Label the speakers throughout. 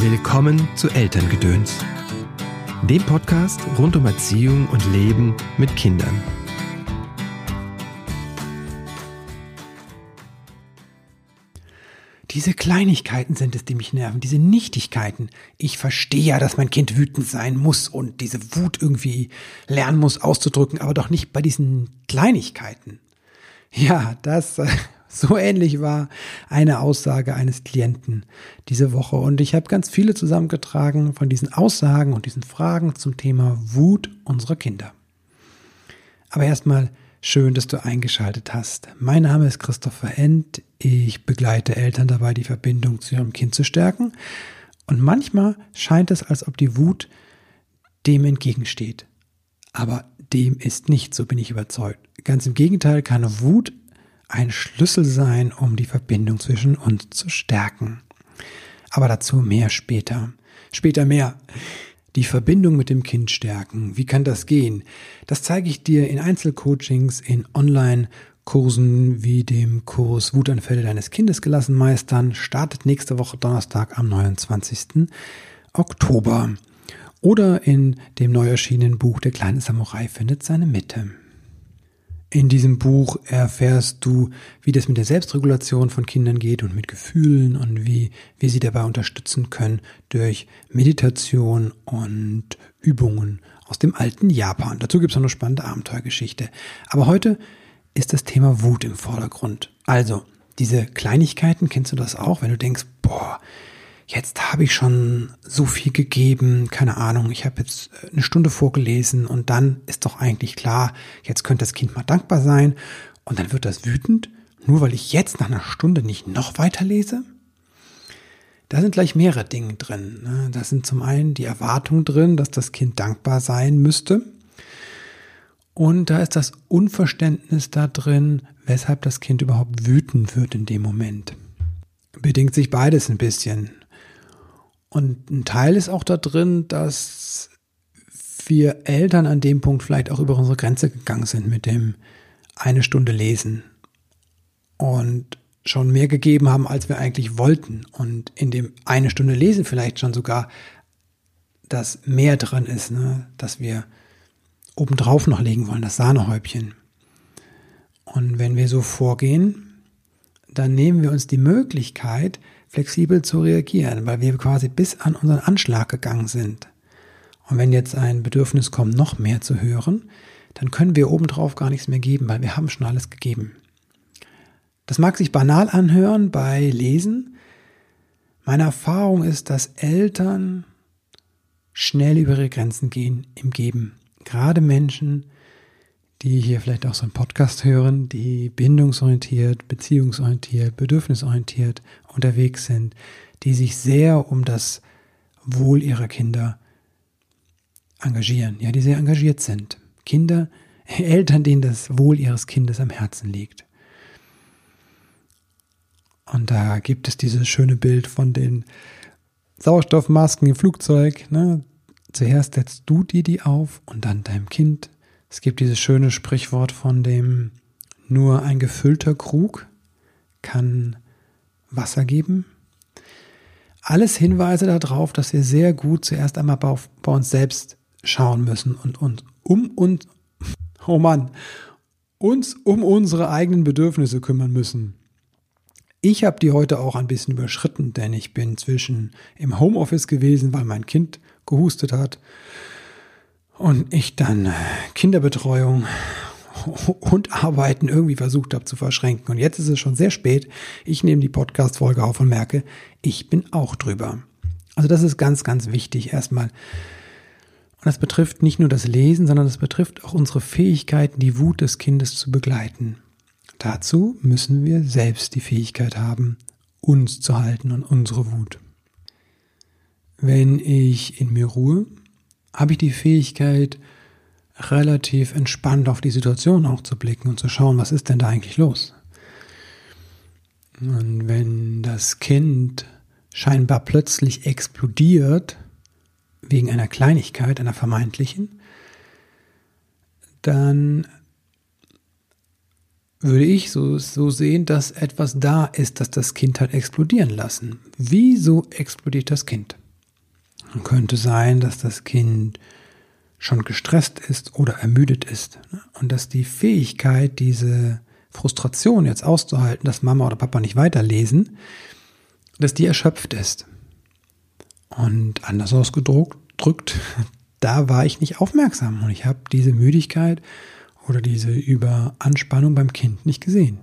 Speaker 1: Willkommen zu Elterngedöns, dem Podcast rund um Erziehung und Leben mit Kindern.
Speaker 2: Diese Kleinigkeiten sind es, die mich nerven, diese Nichtigkeiten. Ich verstehe ja, dass mein Kind wütend sein muss und diese Wut irgendwie lernen muss auszudrücken, aber doch nicht bei diesen Kleinigkeiten. Ja, das so ähnlich war eine Aussage eines Klienten diese Woche. Und ich habe ganz viele zusammengetragen von diesen Aussagen und diesen Fragen zum Thema Wut unserer Kinder. Aber erstmal schön, dass du eingeschaltet hast. Mein Name ist Christopher End. Ich begleite Eltern dabei, die Verbindung zu ihrem Kind zu stärken. Und manchmal scheint es, als ob die Wut dem entgegensteht. Aber dem ist nicht, so bin ich überzeugt. Ganz im Gegenteil kann Wut ein Schlüssel sein, um die Verbindung zwischen uns zu stärken. Aber dazu mehr später. Später mehr. Die Verbindung mit dem Kind stärken. Wie kann das gehen? Das zeige ich dir in Einzelcoachings, in Online-Kursen wie dem Kurs Wutanfälle deines Kindes gelassen meistern. Startet nächste Woche Donnerstag am 29. Oktober. Oder in dem neu erschienenen Buch Der kleine Samurai findet seine Mitte. In diesem Buch erfährst du, wie das mit der Selbstregulation von Kindern geht und mit Gefühlen und wie wir sie dabei unterstützen können durch Meditation und Übungen aus dem alten Japan. Dazu gibt es noch eine spannende Abenteuergeschichte. Aber heute ist das Thema Wut im Vordergrund. Also, diese Kleinigkeiten, kennst du das auch, wenn du denkst, boah, jetzt habe ich schon so viel gegeben, keine Ahnung, ich habe jetzt äh, eine Stunde vorgelesen und dann ist doch eigentlich klar, jetzt könnte das Kind mal dankbar sein und dann wird das wütend, nur weil ich jetzt nach einer Stunde nicht noch weiter lese? Da sind gleich mehrere Dinge drin. Ne? Da sind zum einen die Erwartung drin, dass das Kind dankbar sein müsste. Und da ist das Unverständnis da drin, weshalb das Kind überhaupt wütend wird in dem Moment. Bedingt sich beides ein bisschen. Und ein Teil ist auch da drin, dass wir Eltern an dem Punkt vielleicht auch über unsere Grenze gegangen sind mit dem eine Stunde lesen und schon mehr gegeben haben, als wir eigentlich wollten. Und in dem eine Stunde lesen vielleicht schon sogar das mehr drin ist, ne? dass wir obendrauf noch legen wollen, das Sahnehäubchen. Und wenn wir so vorgehen, dann nehmen wir uns die Möglichkeit, flexibel zu reagieren, weil wir quasi bis an unseren Anschlag gegangen sind. Und wenn jetzt ein Bedürfnis kommt, noch mehr zu hören, dann können wir obendrauf gar nichts mehr geben, weil wir haben schon alles gegeben. Das mag sich banal anhören bei Lesen. Meine Erfahrung ist, dass Eltern schnell über ihre Grenzen gehen im Geben. Gerade Menschen, die hier vielleicht auch so einen Podcast hören, die bindungsorientiert, beziehungsorientiert, bedürfnisorientiert unterwegs sind, die sich sehr um das Wohl ihrer Kinder engagieren, ja, die sehr engagiert sind. Kinder, Eltern, denen das Wohl ihres Kindes am Herzen liegt. Und da gibt es dieses schöne Bild von den Sauerstoffmasken im Flugzeug. Ne? Zuerst setzt du dir die auf und dann deinem Kind es gibt dieses schöne Sprichwort von dem, nur ein gefüllter Krug kann Wasser geben. Alles Hinweise darauf, dass wir sehr gut zuerst einmal bei, bei uns selbst schauen müssen und uns um uns, oh Mann, uns um unsere eigenen Bedürfnisse kümmern müssen. Ich habe die heute auch ein bisschen überschritten, denn ich bin zwischen im Homeoffice gewesen, weil mein Kind gehustet hat und ich dann Kinderbetreuung und Arbeiten irgendwie versucht habe zu verschränken. Und jetzt ist es schon sehr spät. Ich nehme die Podcast-Folge auf und merke, ich bin auch drüber. Also das ist ganz, ganz wichtig erstmal. Und das betrifft nicht nur das Lesen, sondern das betrifft auch unsere Fähigkeiten, die Wut des Kindes zu begleiten. Dazu müssen wir selbst die Fähigkeit haben, uns zu halten und unsere Wut. Wenn ich in mir ruhe, habe ich die Fähigkeit, relativ entspannt auf die Situation auch zu blicken und zu schauen, was ist denn da eigentlich los. Und wenn das Kind scheinbar plötzlich explodiert, wegen einer Kleinigkeit, einer vermeintlichen, dann würde ich so, so sehen, dass etwas da ist, dass das Kind hat explodieren lassen. Wieso explodiert das Kind? Könnte sein, dass das Kind schon gestresst ist oder ermüdet ist. Ne? Und dass die Fähigkeit, diese Frustration jetzt auszuhalten, dass Mama oder Papa nicht weiterlesen, dass die erschöpft ist. Und anders ausgedrückt, da war ich nicht aufmerksam und ich habe diese Müdigkeit oder diese Überanspannung beim Kind nicht gesehen.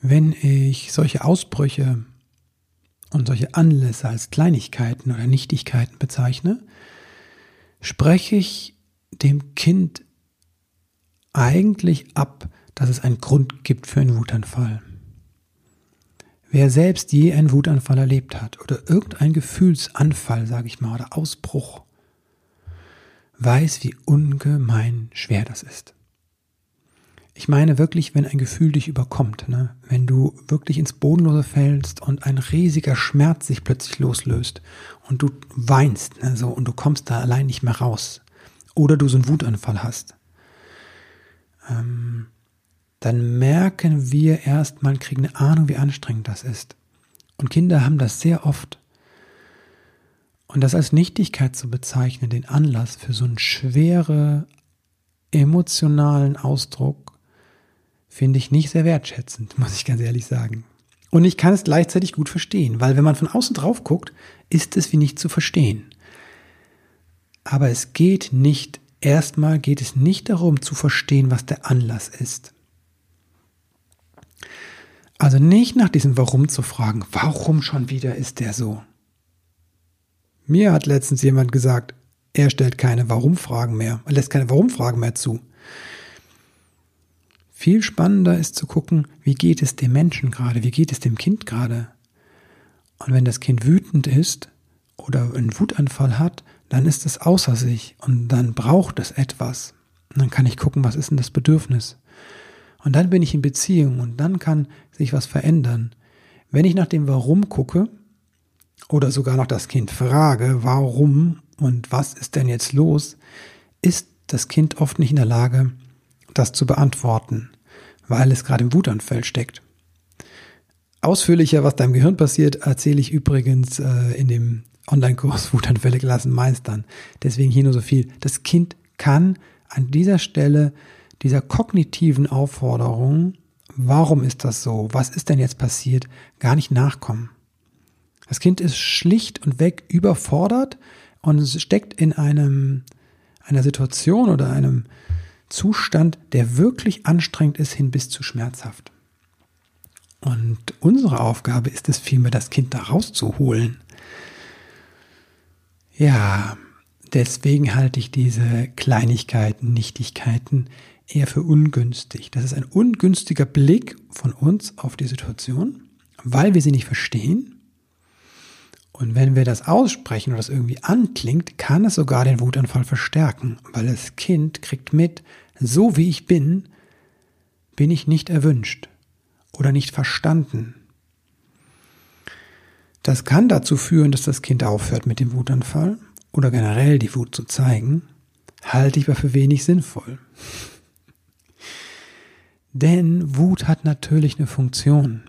Speaker 2: Wenn ich solche Ausbrüche und solche Anlässe als Kleinigkeiten oder Nichtigkeiten bezeichne, spreche ich dem Kind eigentlich ab, dass es einen Grund gibt für einen Wutanfall. Wer selbst je einen Wutanfall erlebt hat oder irgendein Gefühlsanfall, sage ich mal, oder Ausbruch, weiß, wie ungemein schwer das ist. Ich meine wirklich, wenn ein Gefühl dich überkommt, ne? wenn du wirklich ins Bodenlose fällst und ein riesiger Schmerz sich plötzlich loslöst und du weinst ne? so, und du kommst da allein nicht mehr raus oder du so einen Wutanfall hast, ähm, dann merken wir erstmal, kriegen eine Ahnung, wie anstrengend das ist. Und Kinder haben das sehr oft. Und das als Nichtigkeit zu bezeichnen, den Anlass für so einen schwere emotionalen Ausdruck, finde ich nicht sehr wertschätzend, muss ich ganz ehrlich sagen. Und ich kann es gleichzeitig gut verstehen, weil wenn man von außen drauf guckt, ist es wie nicht zu verstehen. Aber es geht nicht, erstmal geht es nicht darum zu verstehen, was der Anlass ist. Also nicht nach diesem Warum zu fragen, warum schon wieder ist der so? Mir hat letztens jemand gesagt, er stellt keine Warum-Fragen mehr, lässt keine Warum-Fragen mehr zu. Viel spannender ist zu gucken, wie geht es dem Menschen gerade, wie geht es dem Kind gerade. Und wenn das Kind wütend ist oder einen Wutanfall hat, dann ist es außer sich und dann braucht es etwas. Und dann kann ich gucken, was ist denn das Bedürfnis. Und dann bin ich in Beziehung und dann kann sich was verändern. Wenn ich nach dem Warum gucke oder sogar noch das Kind frage, warum und was ist denn jetzt los, ist das Kind oft nicht in der Lage, das zu beantworten, weil es gerade im Wutanfall steckt. Ausführlicher, was da im Gehirn passiert, erzähle ich übrigens äh, in dem Online-Kurs Wutanfälle gelassen meistern. Deswegen hier nur so viel. Das Kind kann an dieser Stelle dieser kognitiven Aufforderung, warum ist das so, was ist denn jetzt passiert, gar nicht nachkommen. Das Kind ist schlicht und weg überfordert und es steckt in einem, einer Situation oder einem Zustand, der wirklich anstrengend ist, hin bis zu schmerzhaft. Und unsere Aufgabe ist es vielmehr, das Kind da rauszuholen. Ja, deswegen halte ich diese Kleinigkeiten, Nichtigkeiten eher für ungünstig. Das ist ein ungünstiger Blick von uns auf die Situation, weil wir sie nicht verstehen. Und wenn wir das aussprechen oder das irgendwie anklingt, kann es sogar den Wutanfall verstärken, weil das Kind kriegt mit, so wie ich bin, bin ich nicht erwünscht oder nicht verstanden. Das kann dazu führen, dass das Kind aufhört mit dem Wutanfall oder generell die Wut zu zeigen, halte ich aber für wenig sinnvoll. Denn Wut hat natürlich eine Funktion.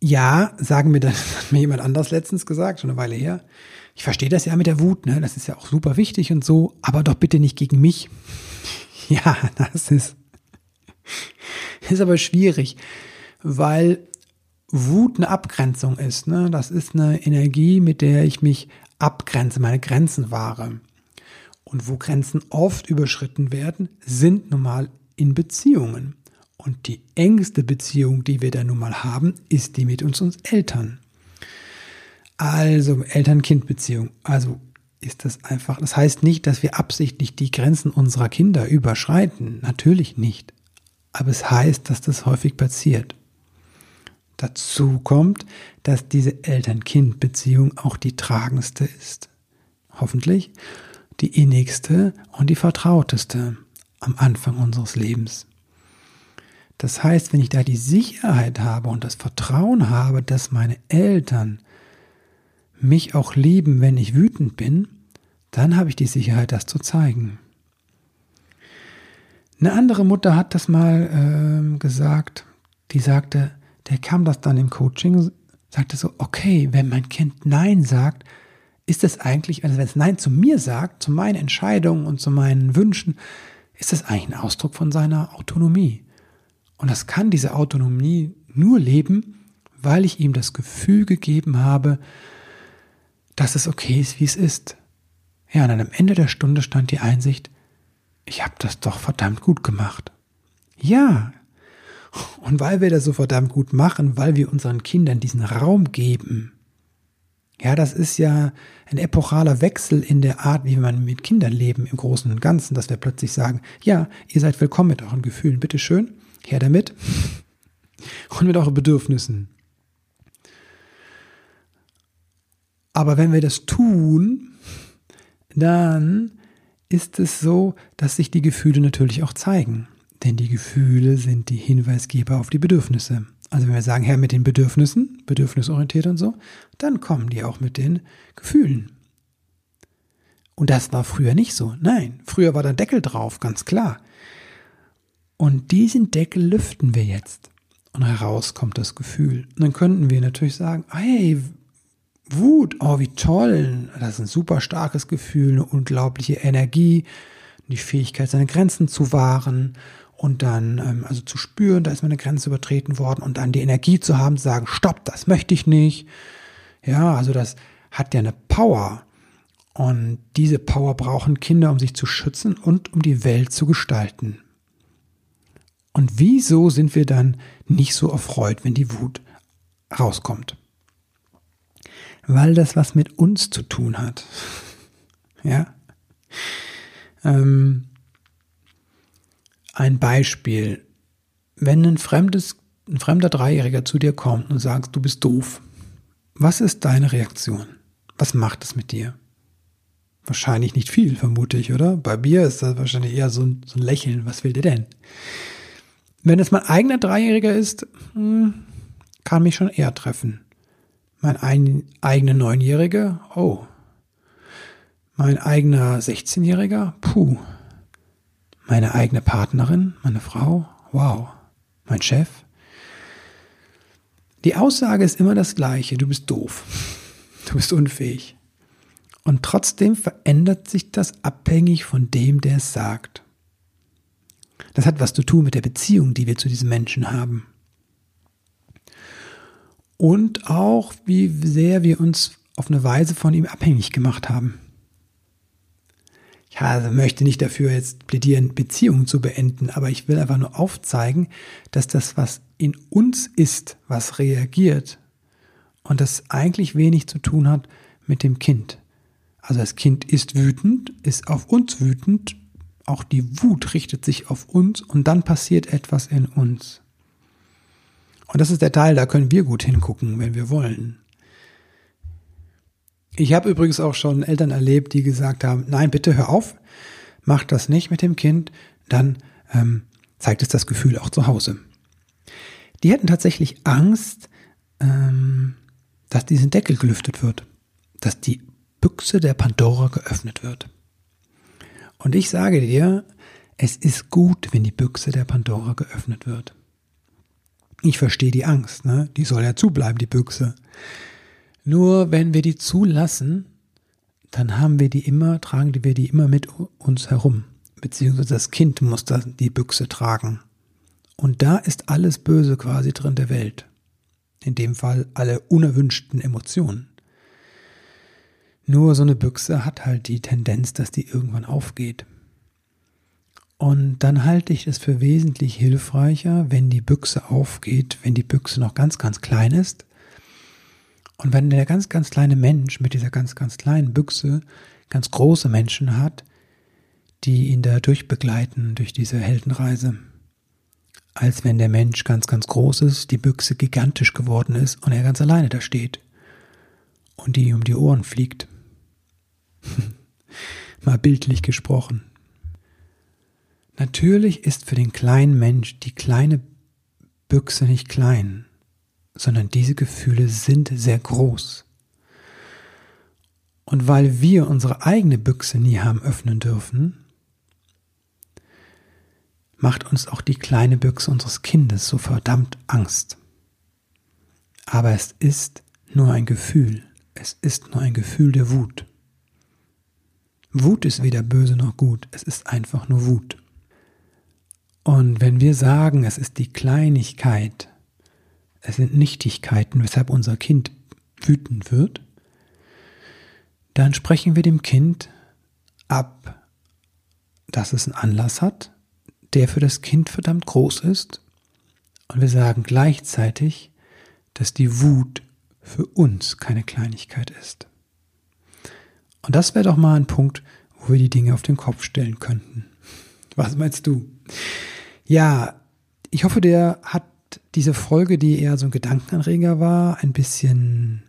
Speaker 2: Ja, sagen mir, das hat mir jemand anders letztens gesagt, schon eine Weile her. Ich verstehe das ja mit der Wut, ne? Das ist ja auch super wichtig und so, aber doch bitte nicht gegen mich. Ja, das ist, ist aber schwierig, weil Wut eine Abgrenzung ist. Ne? Das ist eine Energie, mit der ich mich abgrenze, meine Grenzen wahre. Und wo Grenzen oft überschritten werden, sind nun mal in Beziehungen. Und die engste Beziehung, die wir da nun mal haben, ist die mit uns, uns Eltern. Also Eltern-Kind-Beziehung. Also ist das einfach, das heißt nicht, dass wir absichtlich die Grenzen unserer Kinder überschreiten. Natürlich nicht. Aber es heißt, dass das häufig passiert. Dazu kommt, dass diese Eltern-Kind-Beziehung auch die tragendste ist. Hoffentlich die innigste und die vertrauteste am Anfang unseres Lebens. Das heißt, wenn ich da die Sicherheit habe und das Vertrauen habe, dass meine Eltern mich auch lieben, wenn ich wütend bin, dann habe ich die Sicherheit, das zu zeigen. Eine andere Mutter hat das mal äh, gesagt, die sagte, der kam das dann im Coaching, sagte so, okay, wenn mein Kind Nein sagt, ist das eigentlich, also wenn es Nein zu mir sagt, zu meinen Entscheidungen und zu meinen Wünschen, ist das eigentlich ein Ausdruck von seiner Autonomie. Und das kann diese Autonomie nur leben, weil ich ihm das Gefühl gegeben habe, dass es okay ist, wie es ist. Ja, und dann am Ende der Stunde stand die Einsicht, ich habe das doch verdammt gut gemacht. Ja, und weil wir das so verdammt gut machen, weil wir unseren Kindern diesen Raum geben, ja, das ist ja ein epochaler Wechsel in der Art, wie man mit Kindern leben im Großen und Ganzen, dass wir plötzlich sagen, ja, ihr seid willkommen mit euren Gefühlen, bitteschön, her damit und mit euren Bedürfnissen. Aber wenn wir das tun, dann ist es so, dass sich die Gefühle natürlich auch zeigen. Denn die Gefühle sind die Hinweisgeber auf die Bedürfnisse. Also wenn wir sagen, Herr, mit den Bedürfnissen, bedürfnisorientiert und so, dann kommen die auch mit den Gefühlen. Und das war früher nicht so. Nein, früher war da Deckel drauf, ganz klar. Und diesen Deckel lüften wir jetzt. Und heraus kommt das Gefühl. Und dann könnten wir natürlich sagen, hey, Wut, oh wie toll, das ist ein super starkes Gefühl, eine unglaubliche Energie, die Fähigkeit, seine Grenzen zu wahren und dann ähm, also zu spüren, da ist meine Grenze übertreten worden und dann die Energie zu haben, zu sagen, stopp, das möchte ich nicht. Ja, also das hat ja eine Power. Und diese Power brauchen Kinder, um sich zu schützen und um die Welt zu gestalten. Und wieso sind wir dann nicht so erfreut, wenn die Wut rauskommt? Weil das was mit uns zu tun hat. Ja. Ähm, ein Beispiel. Wenn ein fremdes, ein fremder Dreijähriger zu dir kommt und sagt, du bist doof, was ist deine Reaktion? Was macht es mit dir? Wahrscheinlich nicht viel, vermute ich, oder? Bei mir ist das wahrscheinlich eher so ein, so ein Lächeln. Was will der denn? Wenn es mein eigener Dreijähriger ist, hm, kann mich schon eher treffen. Mein ein, eigener Neunjähriger, oh. Mein eigener 16-Jähriger, puh. Meine eigene Partnerin, meine Frau, wow, mein Chef. Die Aussage ist immer das gleiche, du bist doof, du bist unfähig. Und trotzdem verändert sich das abhängig von dem, der es sagt. Das hat was zu tun mit der Beziehung, die wir zu diesem Menschen haben. Und auch, wie sehr wir uns auf eine Weise von ihm abhängig gemacht haben ja, also möchte nicht dafür jetzt plädieren, Beziehungen zu beenden, aber ich will einfach nur aufzeigen, dass das, was in uns ist, was reagiert und das eigentlich wenig zu tun hat mit dem Kind. Also das Kind ist wütend, ist auf uns wütend, auch die Wut richtet sich auf uns und dann passiert etwas in uns. Und das ist der Teil, da können wir gut hingucken, wenn wir wollen. Ich habe übrigens auch schon Eltern erlebt, die gesagt haben, nein, bitte hör auf, mach das nicht mit dem Kind, dann ähm, zeigt es das Gefühl auch zu Hause. Die hatten tatsächlich Angst, ähm, dass diesen Deckel gelüftet wird, dass die Büchse der Pandora geöffnet wird. Und ich sage dir, es ist gut, wenn die Büchse der Pandora geöffnet wird. Ich verstehe die Angst, ne? Die soll ja zubleiben, die Büchse. Nur wenn wir die zulassen, dann haben wir die immer, tragen wir die immer mit uns herum. Beziehungsweise das Kind muss da die Büchse tragen. Und da ist alles Böse quasi drin der Welt. In dem Fall alle unerwünschten Emotionen. Nur so eine Büchse hat halt die Tendenz, dass die irgendwann aufgeht. Und dann halte ich es für wesentlich hilfreicher, wenn die Büchse aufgeht, wenn die Büchse noch ganz, ganz klein ist, und wenn der ganz, ganz kleine Mensch mit dieser ganz, ganz kleinen Büchse ganz große Menschen hat, die ihn da durchbegleiten durch diese Heldenreise, als wenn der Mensch ganz, ganz groß ist, die Büchse gigantisch geworden ist und er ganz alleine da steht und die um die Ohren fliegt. Mal bildlich gesprochen. Natürlich ist für den kleinen Mensch die kleine Büchse nicht klein sondern diese Gefühle sind sehr groß. Und weil wir unsere eigene Büchse nie haben öffnen dürfen, macht uns auch die kleine Büchse unseres Kindes so verdammt Angst. Aber es ist nur ein Gefühl. Es ist nur ein Gefühl der Wut. Wut ist weder böse noch gut, es ist einfach nur Wut. Und wenn wir sagen, es ist die Kleinigkeit, es sind Nichtigkeiten, weshalb unser Kind wütend wird, dann sprechen wir dem Kind ab, dass es einen Anlass hat, der für das Kind verdammt groß ist. Und wir sagen gleichzeitig, dass die Wut für uns keine Kleinigkeit ist. Und das wäre doch mal ein Punkt, wo wir die Dinge auf den Kopf stellen könnten. Was meinst du? Ja, ich hoffe, der hat diese Folge, die eher so ein Gedankenanreger war, ein bisschen,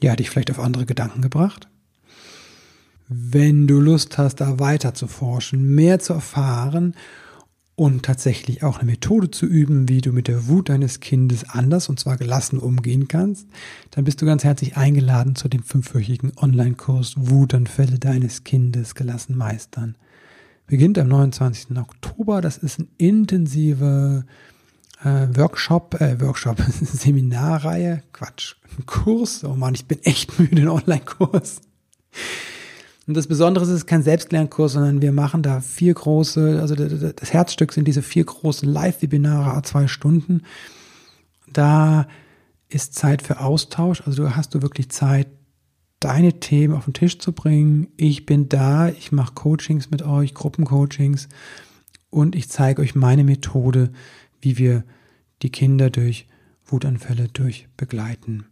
Speaker 2: ja, dich vielleicht auf andere Gedanken gebracht. Wenn du Lust hast, da weiter zu forschen, mehr zu erfahren und tatsächlich auch eine Methode zu üben, wie du mit der Wut deines Kindes anders und zwar gelassen umgehen kannst, dann bist du ganz herzlich eingeladen zu dem fünfwöchigen Online-Kurs Wutanfälle deines Kindes gelassen meistern. Beginnt am 29. Oktober. Das ist ein intensiver äh, Workshop, äh, Workshop, Seminarreihe, Quatsch, ein Kurs. Oh Mann, ich bin echt müde, ein Online-Kurs. Und das Besondere ist, es ist kein Selbstlernkurs, sondern wir machen da vier große, also das Herzstück sind diese vier großen Live-Webinare, zwei Stunden. Da ist Zeit für Austausch, also du hast du wirklich Zeit, deine Themen auf den Tisch zu bringen. Ich bin da, ich mache Coachings mit euch, Gruppencoachings und ich zeige euch meine Methode, wie wir die Kinder durch Wutanfälle durch begleiten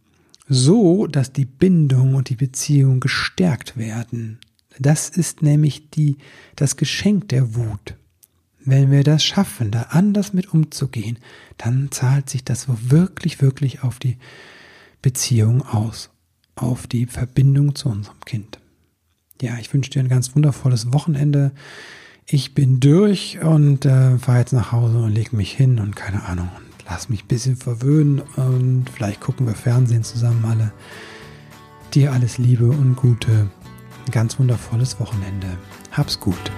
Speaker 2: so dass die Bindung und die Beziehung gestärkt werden. Das ist nämlich die, das Geschenk der Wut. Wenn wir das schaffen, da anders mit umzugehen, dann zahlt sich das wirklich, wirklich auf die Beziehung aus, auf die Verbindung zu unserem Kind. Ja, ich wünsche dir ein ganz wundervolles Wochenende. Ich bin durch und äh, fahre jetzt nach Hause und lege mich hin und keine Ahnung lass mich ein bisschen verwöhnen und vielleicht gucken wir Fernsehen zusammen alle. Dir alles Liebe und Gute. Ein ganz wundervolles Wochenende. Hab's gut.